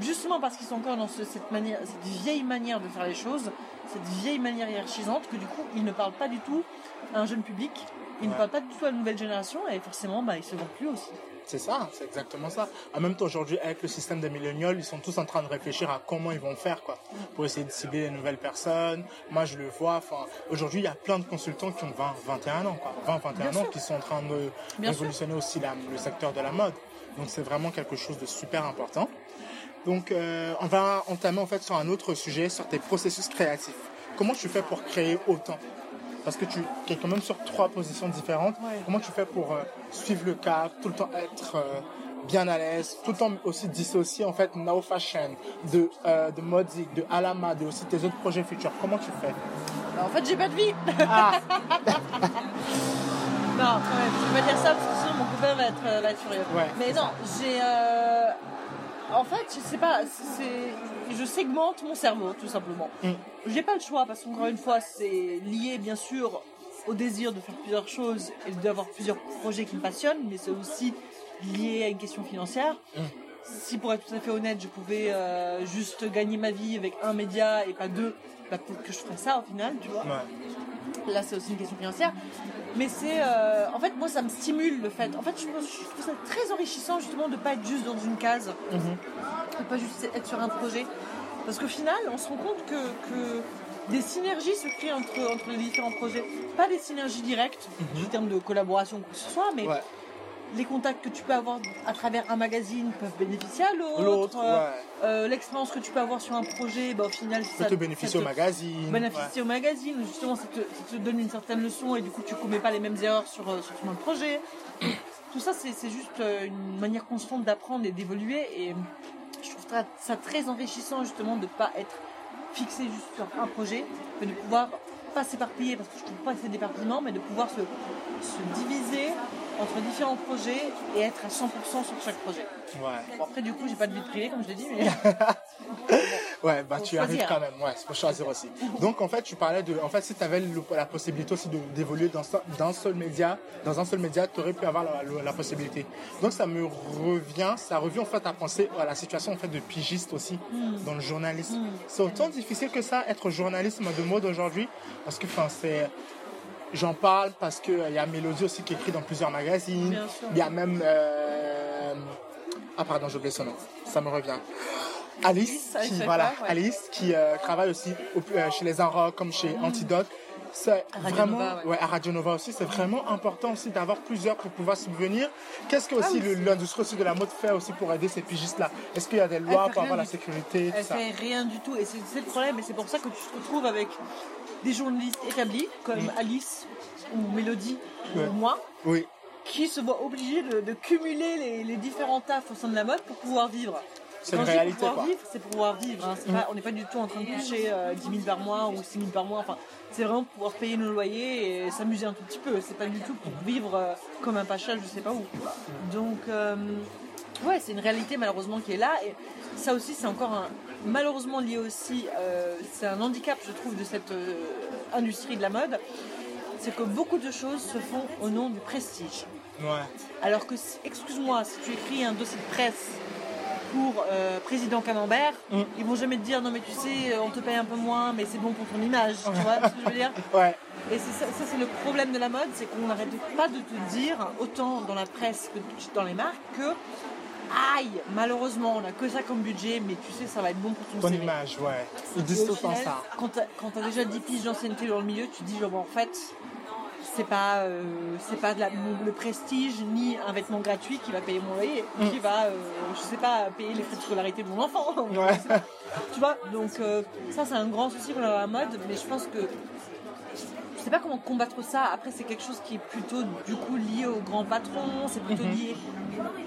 justement parce qu'ils sont encore dans ce- cette, manière, cette vieille manière de faire les choses, cette vieille manière hiérarchisante, que du coup, ils ne parlent pas du tout à un jeune public, ils ne parlent pas du tout à la nouvelle génération, et forcément, bah, ils se vendent plus aussi. C'est ça, c'est exactement ça. En même temps, aujourd'hui, avec le système des millénials, ils sont tous en train de réfléchir à comment ils vont faire, quoi, pour essayer de cibler les nouvelles personnes. Moi, je le vois, enfin, aujourd'hui, il y a plein de consultants qui ont 20, 21 ans, quoi, 20, 21 Bien ans, sûr. qui sont en train de Bien révolutionner aussi la- le secteur de la mode. Donc, c'est vraiment quelque chose de super important. Donc, euh, on va entamer, en fait, sur un autre sujet, sur tes processus créatifs. Comment tu fais pour créer autant? Parce que tu es quand même sur trois positions différentes. Ouais. Comment tu fais pour euh, suivre le cap, tout le temps être euh, bien à l'aise, tout le temps aussi dissocier en fait Now Fashion de euh, de Modic, de Alama, de aussi tes autres projets futurs? Comment tu fais? Bah, en fait, j'ai pas de vie. Ah, [laughs] Non, quand même, je vais pas dire ça parce que sinon mon copain va être, va être furieux. Ouais, Mais non, j'ai. En fait, je sais pas, c'est. Je segmente mon cerveau, tout simplement. Mm. J'ai pas le choix parce qu'encore une fois, c'est lié bien sûr au désir de faire plusieurs choses et d'avoir plusieurs projets qui me passionnent, mais c'est aussi lié à une question financière. Mm. Si pour être tout à fait honnête, je pouvais euh, juste gagner ma vie avec un média et pas deux, bah, peut-être que je ferais ça au final, tu vois. ouais. Là, c'est aussi une question financière. Mais c'est. euh, en fait, moi, ça me stimule le fait. En fait, je, trouve ça très enrichissant, justement, de pas être juste dans une case, de pas juste être sur un projet. Parce qu'au final, on se rend compte que, que des synergies se créent entre, entre les différents projets. Pas des synergies directes, en termes de collaboration ou quoi que ce soit, mais Ouais. Les contacts que tu peux avoir à travers un magazine peuvent bénéficier à l'autre. L'autre, Euh, ouais. euh, L'expérience que tu peux avoir sur un projet, bah, au final, Ça te bénéficie au magazine. bénéficier au magazine, justement ça te, ça te donne une certaine leçon et du coup tu commets pas les mêmes erreurs sur, euh, sur ton projet. Tout ça c'est juste euh, une manière constante d'apprendre et d'évoluer et je trouve ça, ça très enrichissant justement de pas être fixé juste sur un projet, mais de pouvoir pas s'éparpiller parce que je trouve pas que c'est d'éparpillement, mais de pouvoir se, se diviser entre différents projets et être à 100% sur chaque projet. Ouais. Bon après du coup j'ai pas de vie privée comme je l'ai dit, mais [laughs] Ouais, bah Faut tu arrives quand même, ouais, faut choisir aussi. Donc en fait, tu parlais de, en fait, si tu avais la possibilité aussi d'évoluer dans, dans un seul média, dans un seul média, tu aurais pu avoir la, la- la possibilité. Donc ça me revient, ça revient en fait à penser à la situation en fait de pigiste aussi dans le journalisme. C'est autant difficile que ça être journaliste de mode aujourd'hui, parce que enfin c'est J'en parle parce que euh, il y a Mélodie aussi qui écrit dans plusieurs magazines. Il y a même euh, ah pardon j'ai oublié son nom. Ça me revient. Alice, qui voilà, ouais. Alice qui euh, travaille aussi au- euh, chez les Arocs comme chez Antidote. C'est vraiment, Nova, ouais. ouais, à Radio Nova aussi, c'est vraiment important aussi d'avoir plusieurs pour pouvoir subvenir. Qu'est-ce que aussi Ah le- l'industrie aussi de la mode fait aussi pour aider ces pigistes-là? Est-ce qu'il y a des lois pour avoir la sécurité, tout Elle ça? fait rien du tout et c'est le problème et c'est pour ça que tu te retrouves avec des journalistes établis comme Alice ou Mélodie Mm. Ouais. ou moi Oui, qui se voient obligés de, de cumuler les, les différents tafs au sein de la mode pour pouvoir vivre. C'est une réalité, pour pouvoir quoi. Mm. vivre, c'est pour pouvoir vivre. hein. Pas- on n'est pas du tout en train de toucher euh, 10 000 par mois ou 6 000 par mois. Enfin, c'est vraiment pour pouvoir payer nos loyers et s'amuser un tout petit peu. C'est pas du tout pour vivre euh, comme un pacha, je sais pas où. Donc, euh, ouais, c'est une réalité malheureusement qui est là. Et ça aussi, c'est encore un, malheureusement lié aussi. euh, c'est un handicap, je trouve, de cette euh, industrie de la mode. C'est que beaucoup de choses se font au nom du prestige. ouais. Alors que, excuse-moi, si tu écris un dossier de presse pour euh, président Camembert, Mm. ils vont jamais te dire non mais tu sais, on te paye un peu moins, mais c'est bon pour ton image. Tu vois ce que je veux dire [laughs] Ouais, Et ça, c'est le problème de la mode, c'est qu'on n'arrête pas de te dire, autant dans la presse que dans les marques, que aïe, malheureusement, on a que ça comme budget, mais tu sais, ça va être bon pour ton ton CV. image, ouais. Ils disent tout final, ça. Quand t'as quand t'as déjà 10 piges d'ancienneté dans le milieu, tu te dis, genre, bon, en fait, c'est pas, euh, c'est pas de la- mon- le prestige ni un vêtement gratuit qui va payer mon loyer, qui va, euh, je sais pas, payer les frais de scolarité de mon enfant. Ouais. [laughs] tu vois, donc euh, ça, c'est un grand souci pour la mode, mais je pense que je sais pas comment combattre ça. Après, c'est quelque chose qui est plutôt du coup lié au grand patron. C'est plutôt lié.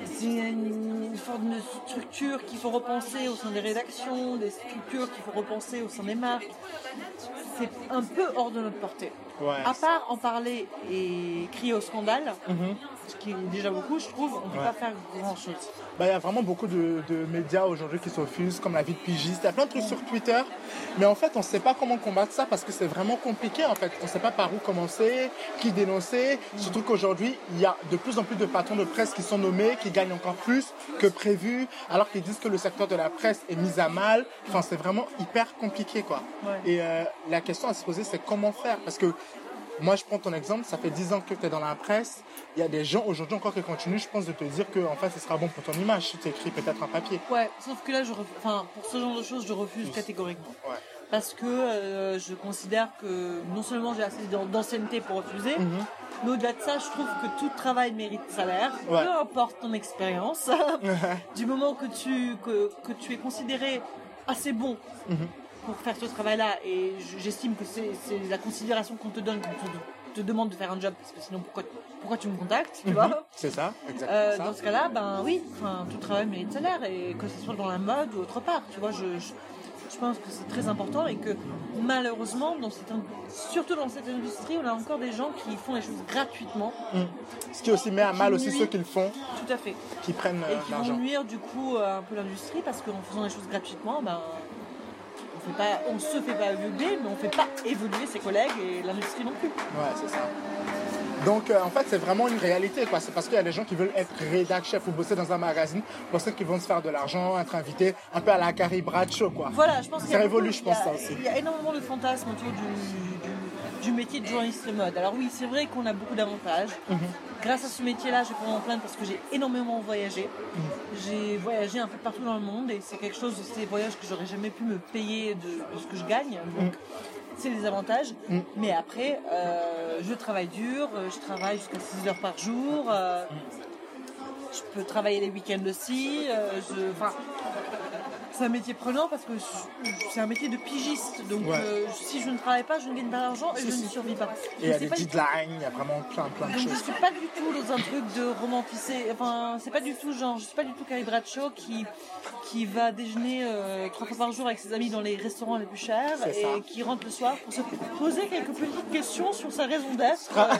C'est une, une forme de structure qu'il faut repenser au sein des rédactions, des structures qu'il faut repenser au sein des marques. C'est un peu hors de notre portée. Ouais. À part en parler et crier au scandale, Mhm. Ce qui est déjà beaucoup, je trouve, on ne peut Ouais. pas faire grand chose. Bah, il y a vraiment beaucoup de, de médias aujourd'hui qui s'offusent, comme la vie de pigiste. Il y a plein de trucs sur Twitter, mais en fait, on ne sait pas comment combattre ça parce que c'est vraiment compliqué. En fait, on ne sait pas par où commencer, qui dénoncer. Surtout qu'aujourd'hui, il y a de plus en plus de patrons de presse qui sont nommés, qui gagnent encore plus que prévu, alors qu'ils disent que le secteur de la presse est mis à mal. Enfin, c'est vraiment hyper compliqué, quoi. Ouais. Et euh, la question à se poser, c'est comment faire? Parce que moi, je prends ton exemple, ça fait 10 ans que tu es dans la presse. Il y a des gens aujourd'hui encore qui continuent, je pense, de te dire que en fait, ce sera bon pour ton image si tu écris peut-être un papier. Ouais, sauf que là, je ref- enfin, pour ce genre de choses, je refuse catégoriquement. Ouais. Parce que euh, je considère que non seulement j'ai assez d'an- d'ancienneté pour refuser, mais au-delà de ça, je trouve que tout travail mérite salaire, Ouais. peu importe ton expérience. [laughs] du moment que tu, que, que tu es considéré assez bon pour faire ce travail-là, et j'estime que c'est la considération qu'on te donne quand on te, demande de faire un job, parce que sinon, pourquoi, pourquoi tu me contactes, tu vois C'est ça, exactement euh, ça. dans ce cas-là, ben oui, enfin, tout travail mérite salaire, et que ce soit dans la mode ou autre part, tu vois, je, je, je pense que c'est très important et que malheureusement, dans cette, surtout dans cette industrie, on a encore des gens qui font les choses gratuitement, Ce qui aussi met à mal aussi ceux qui le font, tout à fait, qui prennent et euh, qui vont l'argent. nuire du coup à un peu l'industrie parce qu'en faisant les choses gratuitement, ben, fait pas, on se fait pas évoluer, mais on fait pas évoluer ses collègues et l'industrie non plus. Ouais, c'est ça. Donc, euh, en fait, c'est vraiment une réalité, quoi. C'est parce qu'il y a des gens qui veulent être rédac chef ou bosser dans un magazine, pour ceux qui vont se faire de l'argent, être invités, un peu à la Carrie Bradshaw, quoi. Voilà, je pense y Ça révolue, je pense, a- ça aussi. Il y a énormément de fantasmes autour du, du, du métier de journaliste mode. Alors oui, c'est vrai qu'on a beaucoup d'avantages. Mhm. Grâce à ce métier-là, je peux en plaindre parce que j'ai énormément voyagé. J'ai voyagé un peu partout dans le monde et c'est quelque chose de ces voyages que j'aurais jamais pu me payer de, de ce que je gagne. Donc, c'est des avantages. Mais après, euh, je travaille dur, euh, je travaille jusqu'à 6 heures par jour. euh, je peux travailler les week-ends aussi. euh, je, c'est un métier prenant parce que je- c'est un métier de pigiste. Donc Ouais. euh, si je ne travaille pas, je ne gagne pas d'argent et je ne survis pas. Et il y a Je des deadlines, il y a vraiment plein, plein de donc je choses. suis pas du tout dans un truc de romantiser. Enfin, c'est pas du tout genre, je suis pas du tout Carrie Bradshaw qui qui va déjeuner euh, trois fois par jour avec ses amis dans les restaurants les plus chers et qui rentre le soir pour se poser quelques petites questions sur sa raison d'être. euh,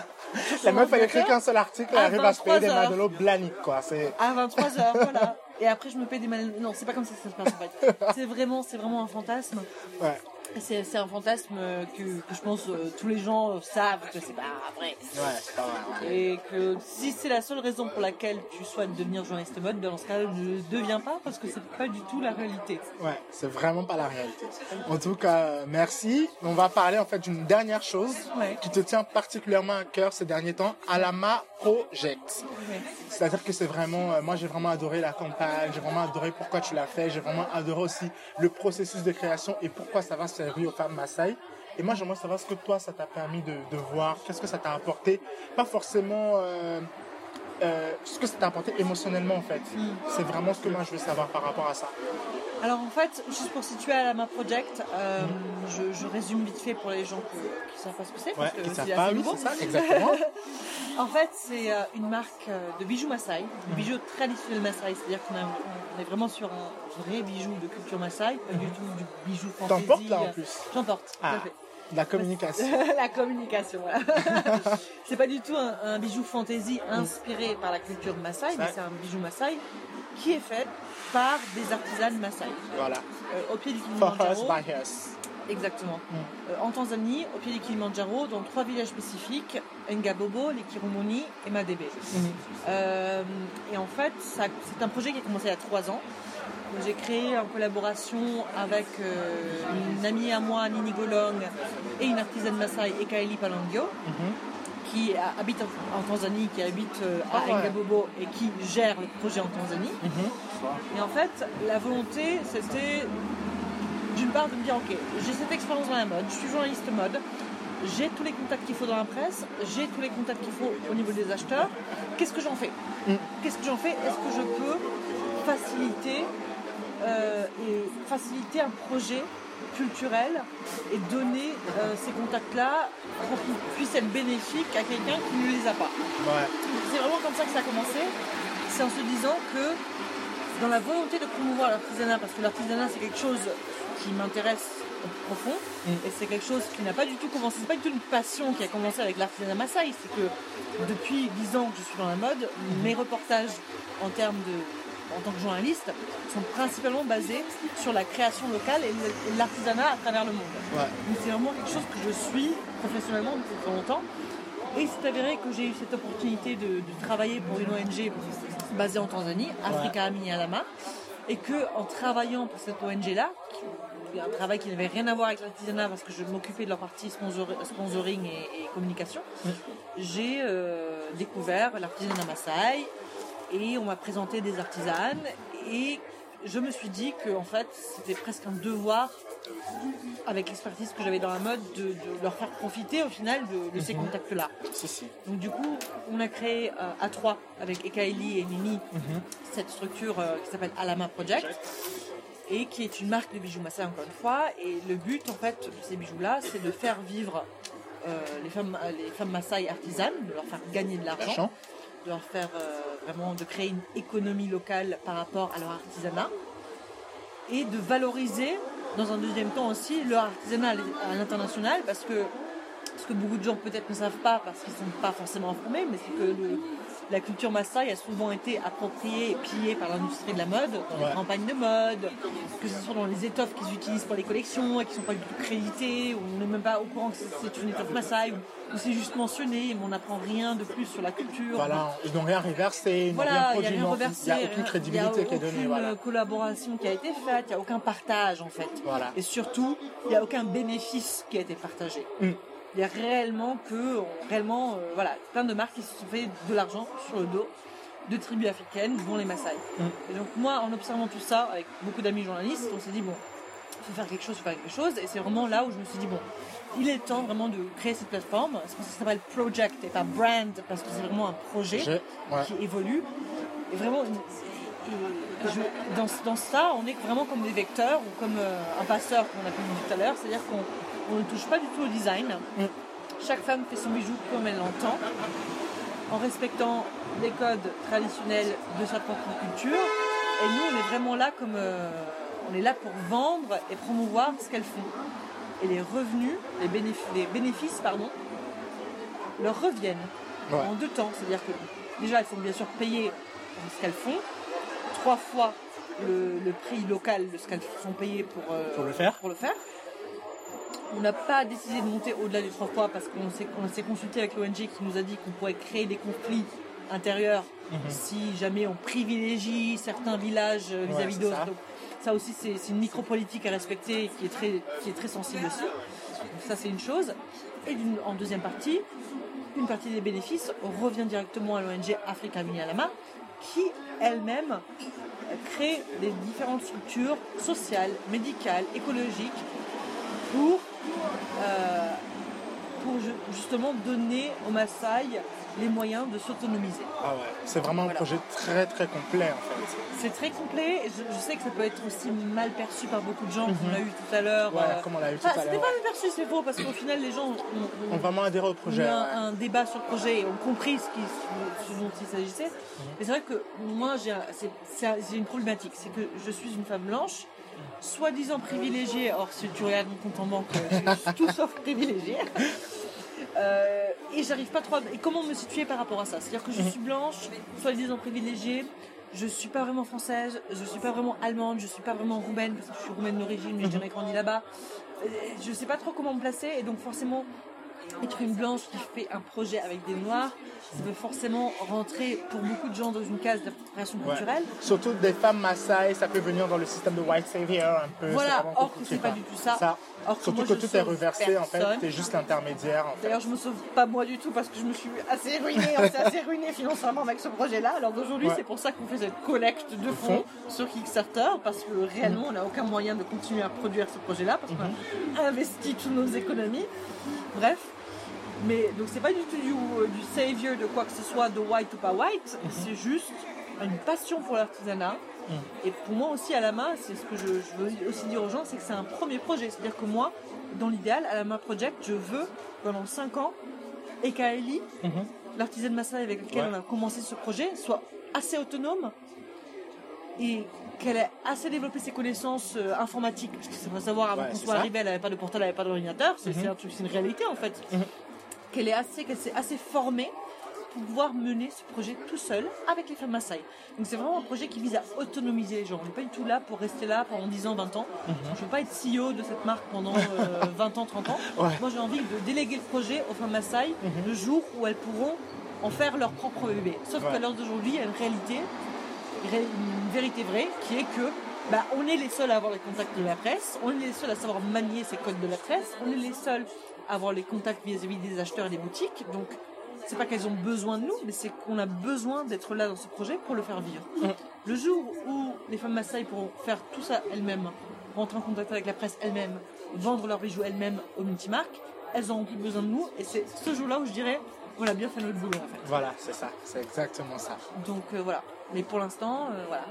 sur son La meuf, elle écrit qu'un seul article, elle arrive à se payer des 23 heures. madelots blaniques, quoi. C'est... à 23 heures, voilà. Et après je me paye des mal... Non, c'est pas comme ça que ça se passe en fait. [laughs] c'est vraiment, c'est vraiment un fantasme. Ouais. C'est, un fantasme que, que je pense euh, tous les gens savent que c'est pas vrai. Ouais, c'est pas vrai. ouais. Et que si c'est la seule raison pour laquelle tu souhaites devenir journaliste mode, ben dans ce cas ne deviens pas parce que c'est pas du tout la réalité. Ouais, c'est vraiment pas la réalité. En tout cas, euh, merci. On va parler en fait d'une dernière chose Ouais. qui te tient particulièrement à cœur ces derniers temps, Alama Project. Ouais. C'est-à-dire que c'est vraiment, euh, moi j'ai vraiment adoré la campagne, j'ai vraiment adoré pourquoi tu l'as fait, j'ai vraiment adoré aussi le processus de création et pourquoi ça va servir aux femmes Maasai. Et moi j'aimerais savoir ce que toi ça t'a permis de, de voir, qu'est-ce que ça t'a apporté, pas forcément euh, ce que ça t'a apporté émotionnellement en fait. C'est vraiment ce que moi je veux savoir par rapport à ça. Alors en fait, juste pour situer à la main project, euh, je, je résume vite fait pour les gens que- qui savent pas ce que c'est. Ouais, qui savent pas, oui, nouveau. c'est ça, exactement. [laughs] En fait, c'est euh, une marque de bijoux Maasai, de bijoux traditionnels Maasai, c'est-à-dire qu'on on est vraiment sur un vrai bijou de culture Maasai, pas du tout du bijou T'en fantaisie. portes là en plus J'en porte, tout Ah, à fait. La communication. [laughs] la communication, voilà. [laughs] c'est pas du tout un, un bijou fantaisie inspiré par la culture Maasai, mais c'est un bijou Maasai qui est fait par des artisanes Maasai. Voilà. Euh, au pied du Kilimanjaro. by us. Exactement. Mm. Euh, en Tanzanie, au pied du Kilimanjaro, dans trois villages spécifiques, Ngabobo, les Kirumoni et Madebe. Mhm. Euh, et en fait, c'est un projet qui a commencé il y a trois ans. J'ai créé en collaboration avec euh, une amie à moi, Nini Golong, et une artisane Maasai, Ekaeli Palangio, qui a- habite en, Tanzanie, qui habite euh, à Ah. Ngabobo et qui gère le projet en Tanzanie. Mhm. Et en fait, la volonté, c'était d'une part de me dire, ok, j'ai cette expérience dans la mode, je suis journaliste mode, j'ai tous les contacts qu'il faut dans la presse, j'ai tous les contacts qu'il faut au niveau des acheteurs, qu'est-ce que j'en fais? Mm. Qu'est-ce que j'en fais? Est-ce que je peux faciliter, euh, et faciliter un projet culturel et donner euh, ces contacts-là pour qu'ils puissent être bénéfiques à quelqu'un qui ne les a pas Ouais. c'est vraiment comme ça que ça a commencé. C'est en se disant que dans la volonté de promouvoir l'artisanat, parce que l'artisanat c'est quelque chose qui m'intéresse au plus profond, Mm. et c'est quelque chose qui n'a pas du tout commencé, c'est pas du tout une passion qui a commencé avec l'artisanat Maasai, c'est que depuis 10 ans que je suis dans la mode, mes reportages en termes de en tant que journaliste sont principalement basés sur la création locale et l'artisanat à travers le monde. Ouais. Donc c'est vraiment quelque chose que je suis professionnellement depuis très longtemps. Et c'est avéré que j'ai eu cette opportunité de, de travailler pour une ONG basée en Tanzanie, Africa Amini Alama, et que en travaillant pour cette ONG-là, un travail qui n'avait rien à voir avec l'artisanat parce que je m'occupais de leur partie sponsor- sponsoring et, et communication, j'ai euh, découvert l'artisanat Maasai et on m'a présenté des artisanes et je me suis dit que en fait c'était presque un devoir avec l'expertise que j'avais dans la mode de, de leur faire profiter au final de, de ces contacts-là. Si, si. Donc du coup, on a créé euh, à trois avec Ekaeli et Mimi cette structure euh, qui s'appelle Alama Project et qui est une marque de bijoux Maasai encore une fois. Et le but en fait de ces bijoux-là, c'est de faire vivre euh, les femmes euh, les femmes Maasai artisanes, de leur faire gagner de L'argent. De leur faire euh, vraiment de créer une économie locale par rapport à leur artisanat et de valoriser dans un deuxième temps aussi leur artisanat à l'international parce que ce que beaucoup de gens peut-être ne savent pas parce qu'ils ne sont pas forcément informés, mais c'est que le- la culture Maasai a souvent été appropriée et pillée par l'industrie de la mode, dans Ouais. les campagnes de mode, que ce soit dans les étoffes qu'ils utilisent pour les collections et qui ne sont pas du tout créditées, ou on n'est même pas au courant que c'est- c'est une étoffe Maasai, ou, c'est juste mentionné, mais on n'apprend rien de plus sur la culture. Voilà, ils n'ont rien reversé, ils n'ont rien il n'y a produit, il n'y a aucune rien- crédibilité il a qui est donnée. aucune Voilà. collaboration qui a été faite, il n'y a aucun partage en fait. Voilà. Et surtout, il n'y a aucun bénéfice qui a été partagé. Mm. Il y a réellement que, réellement, euh, voilà, plein de marques qui se sont fait de l'argent sur le dos de tribus africaines, dont les Maasai. Mm. Et donc moi, en observant tout ça avec beaucoup d'amis journalistes, on s'est dit bon, il faut faire quelque chose, il faut faire quelque chose. Et c'est vraiment là où je me suis dit bon, il est temps vraiment de créer cette plateforme. C'est pour ça que ça s'appelle Project et pas Brand parce que c'est vraiment un projet ouais. qui évolue. Et vraiment, et- et je- dans, dans ça, on est vraiment comme des vecteurs ou comme euh, un passeur qu'on a pu dire tout à l'heure, c'est-à-dire qu'on on ne touche pas du tout au design. Mm. Chaque femme fait son bijou comme elle l'entend, en respectant les codes traditionnels de sa propre culture. Et nous, on est vraiment là comme euh, on est là pour vendre et promouvoir ce qu'elles font. Et les revenus, les bénéfices, les bénéfices pardon, leur reviennent Ouais. en deux temps. C'est-à-dire que déjà, il faut bien sûr payer pour ce qu'elles font. trois fois le, le prix local de ce qu'elles sont payées pour, euh, Pour le faire. pour le faire. On n'a pas décidé de monter au-delà des trois fois parce qu'on s'est, on s'est consulté avec l'ONG qui nous a dit qu'on pourrait créer des conflits intérieurs Mhm. si jamais on privilégie certains villages euh, vis-à-vis d'autres. Ça. Aussi, c'est, une micro-politique à respecter qui est très, qui est très sensible aussi. Ça, c'est une chose. Et en deuxième partie, une partie des bénéfices revient directement à l'ONG Africa Vinyalama qui elle-même crée des différentes structures sociales, médicales, écologiques pour, euh, pour ju- justement donner aux Maasai les moyens de s'autonomiser. Ah ouais. C'est vraiment un projet très très complet en fait. C'est très complet. et Je, je sais que ça peut être aussi mal perçu par beaucoup de gens, comme on l'a eu tout à l'heure. Ouais, euh, comme on l'a eu tout enfin, à c'était l'heure. pas mal perçu, c'est faux, parce qu'au final, les gens ont, ont- vraiment adhérer au ont projet. eu ouais. un, un débat sur le projet et ont compris ce, qui, ce dont il s'agissait. Mhm. Mais c'est vrai que moi, un- un- j'ai une problématique. C'est que je suis une femme blanche, soi-disant privilégiée. Or, si tu regardes mon compte en banque, je suis tout sauf privilégiée. [laughs] Euh, et j'arrive pas trop à... Et comment me situer par rapport à ça? C'est-à-dire que je suis blanche, soi-disant privilégiée, je suis pas vraiment française, je suis pas vraiment allemande, je suis pas vraiment roumaine, parce que je suis roumaine d'origine, mais j'ai jamais grandi là-bas. Euh, Je sais pas trop comment me placer, et donc forcément, être une blanche qui fait un projet avec des noirs, ça peut forcément rentrer pour beaucoup de gens dans une case d'appropriation Ouais. culturelle. Surtout des femmes Maasai, ça peut venir dans le système de white savior un peu. Voilà, or que c'est pas du tout ça. Or que Surtout moi, que tout est reversé en fait, t'es juste l'intermédiaire en fait. D'ailleurs, je me sauve pas moi du tout parce que je me suis assez ruinée, on [laughs] s'est assez ruiné financièrement avec ce projet-là. Alors d'aujourd'hui, Ouais. c'est pour ça qu'on fait cette collecte de fonds sur Kickstarter parce que réellement, on n'a aucun moyen de continuer à produire ce projet-là parce qu'on a investi toutes nos économies. Bref. Mais donc c'est pas du tout du, euh, du savior de quoi que ce soit, de white ou pas white, c'est juste une passion pour l'artisanat. Et pour moi aussi, à la main, c'est ce que je, je veux aussi dire aux gens, c'est que c'est un premier projet. C'est-à-dire que moi, dans l'idéal, à la main project, je veux, pendant 5 ans, et Kaeli, l'artisan Maasai avec lequel Ouais. on a commencé ce projet, soit assez autonome et qu'elle ait assez développé ses connaissances euh, informatiques. Parce que ça faut savoir, avant Ouais, qu'on soit ça. arrivé, elle n'avait pas de portable, elle n'avait pas d'ordinateur. C'est c'est un truc, c'est une réalité en fait. Qu'elle est assez, qu'elle s'est assez formée pour pouvoir mener ce projet tout seul avec les femmes Maasai. Donc c'est vraiment un projet qui vise à autonomiser les gens. On n'est pas du tout là pour rester là pendant 10 ans, 20 ans. Je ne veux pas être CEO de cette marque pendant euh, [laughs] 20 ans, 30 ans. Ouais. Moi j'ai envie de déléguer le projet aux femmes Maasai le jour où elles pourront en faire leur propre bébé. Sauf Ouais. qu'à l'heure d'aujourd'hui, il y a une réalité, une vérité vraie, qui est que bah, on est les seuls à avoir les contacts de la presse, on est les seuls à savoir manier ces codes de la presse, on est les seuls avoir les contacts vis-à-vis des acheteurs et des boutiques. Donc c'est pas qu'elles ont besoin de nous, mais c'est qu'on a besoin d'être là dans ce projet pour le faire vivre. Le jour où les femmes Maasai pourront faire tout ça elles-mêmes, rentrer en contact avec la presse elles-mêmes, vendre leurs bijoux elles-mêmes aux multimarques, elles n'auront plus besoin de nous. Et c'est ce jour-là où je dirais, on a bien fait notre boulot en fait. Voilà, c'est ça, c'est exactement ça. Donc euh, voilà. Mais pour l'instant, euh, voilà.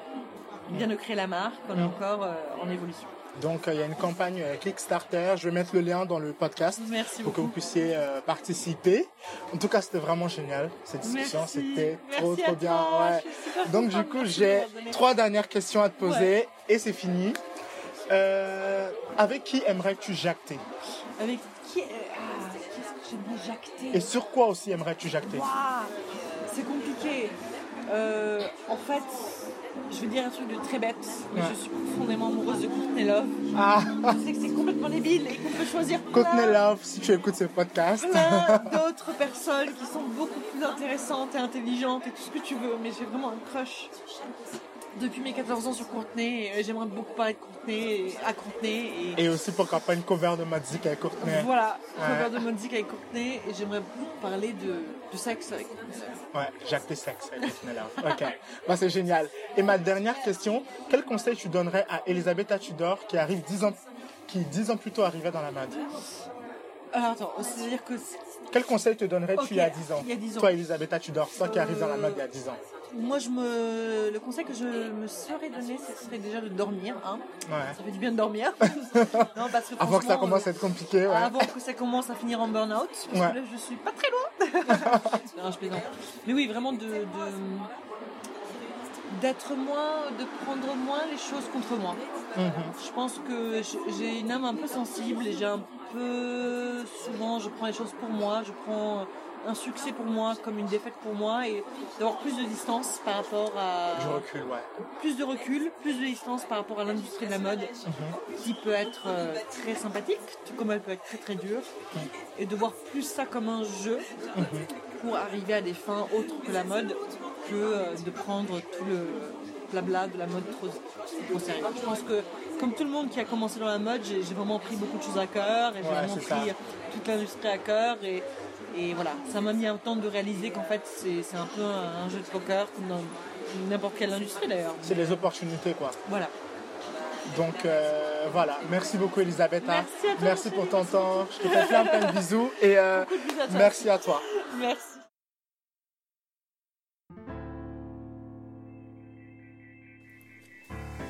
On vient de créer la marque, on est encore euh, en évolution. Donc euh, il y a une campagne euh, Kickstarter, je vais mettre le lien dans le podcast Merci pour que vous puissiez euh, participer. En tout cas, c'était vraiment génial cette discussion, c'était trop trop bien. ouais. Donc du coup, j'ai trois dernières questions à te poser et c'est fini. Euh, avec qui aimerais-tu jacter? Avec qui euh, ah, Qu'est-ce que j'aimerais jacter? Et sur quoi aussi aimerais-tu jacter? C'est compliqué. En fait, je vais dire un truc de très bête, mais Ouais. je suis profondément amoureuse de Courtney Love. Ah, Je sais que c'est complètement débile et qu'on peut choisir Courtney Love, si tu écoutes ce podcast. plein d'autres personnes qui sont beaucoup plus intéressantes et intelligentes et tout ce que tu veux, mais j'ai vraiment un crush depuis mes 14 ans sur Courtney. et J'aimerais beaucoup parler de Courtney et- à Courtney et Et aussi pourquoi pas une cover de Mazik avec Courtney. voilà, Ouais. cover de musique avec Courtney et j'aimerais beaucoup parler de, de sexe avec Courtney. Ouais, jacter sexe avec Courtney Love. Ok, bah, c'est génial. Et ma dernière question, quel conseil tu donnerais à Elisabetta Tudor qui arrive 10 ans, qui 10 ans plus tôt arrivait dans la mode? Alors attends, c'est-à-dire que Quel conseil te donnerais-tu il y a 10 ans il y a 10 ans. Toi, Elisabetta Tudor, toi qui arrives dans la mode il y a 10 ans. moi je me le conseil que je me serais donné ce serait déjà de dormir hein. Ouais. Ça fait du bien de dormir. [laughs] non parce que Avant que ça commence à être compliqué, ouais. Avant que ça commence à finir en burn-out, parce Ouais. que là je suis pas très loin. [laughs] non, je plaisante. Mais oui, vraiment de, de- d'être moins, de prendre moins les choses contre moi. Mhm. Je pense que j'ai une âme un peu sensible et j'ai un peu souvent je prends les choses pour moi, je prends un succès pour moi comme une défaite pour moi et d'avoir plus de distance par rapport à Du recul, ouais. plus de recul, plus de distance par rapport à l'industrie de la mode qui peut être euh, très sympathique tout comme elle peut être très très dure et de voir plus ça comme un jeu pour arriver à des fins autres que la mode que euh, de prendre tout le blabla de la mode trop, trop sérieux. Je pense que comme tout le monde qui a commencé dans la mode, j'ai vraiment pris beaucoup de choses à cœur et j'ai Ouais, vraiment ça. pris toute l'industrie à cœur et, et voilà, ça m'a mis un temps de réaliser qu'en fait c'est un peu un, un jeu de poker comme dans n'importe quelle industrie d'ailleurs. C'est les opportunités, quoi. Voilà. Donc euh, voilà, merci beaucoup Elisabeth. hein. Merci à toi, Merci pour ton temps. Je te fais plein plein de bisous et euh, de bisous à merci à toi. Merci.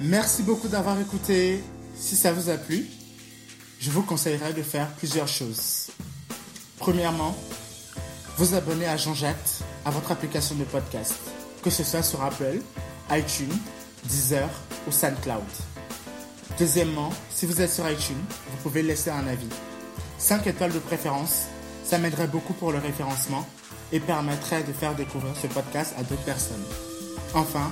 Merci beaucoup d'avoir écouté. Si ça vous a plu, je vous conseillerais de faire plusieurs choses. Premièrement, vous abonner à Jean-Jacques à votre application de podcast, que ce soit sur Apple, iTunes, Deezer ou SoundCloud. Deuxièmement, si vous êtes sur iTunes, vous pouvez laisser un avis. 5 étoiles de préférence, ça m'aiderait beaucoup pour le référencement et permettrait de faire découvrir ce podcast à d'autres personnes. Enfin,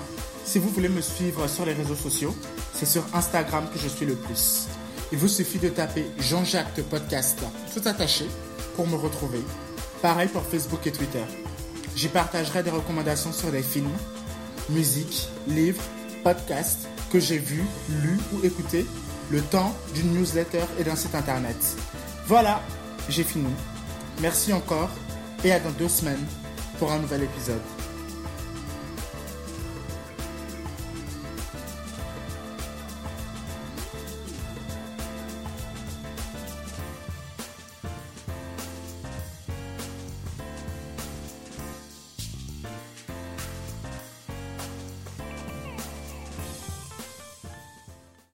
si vous voulez me suivre sur les réseaux sociaux, c'est sur Instagram que je suis le plus. Il vous suffit de taper Jean-Jacques Podcast, tout attaché, pour me retrouver. Pareil pour Facebook et Twitter. J'y partagerai des recommandations sur des films, musique, livres, podcasts que j'ai vus, lus ou écoutés, le temps d'une newsletter et d'un site internet. Voilà, j'ai fini. Merci encore et à dans deux semaines pour un nouvel épisode.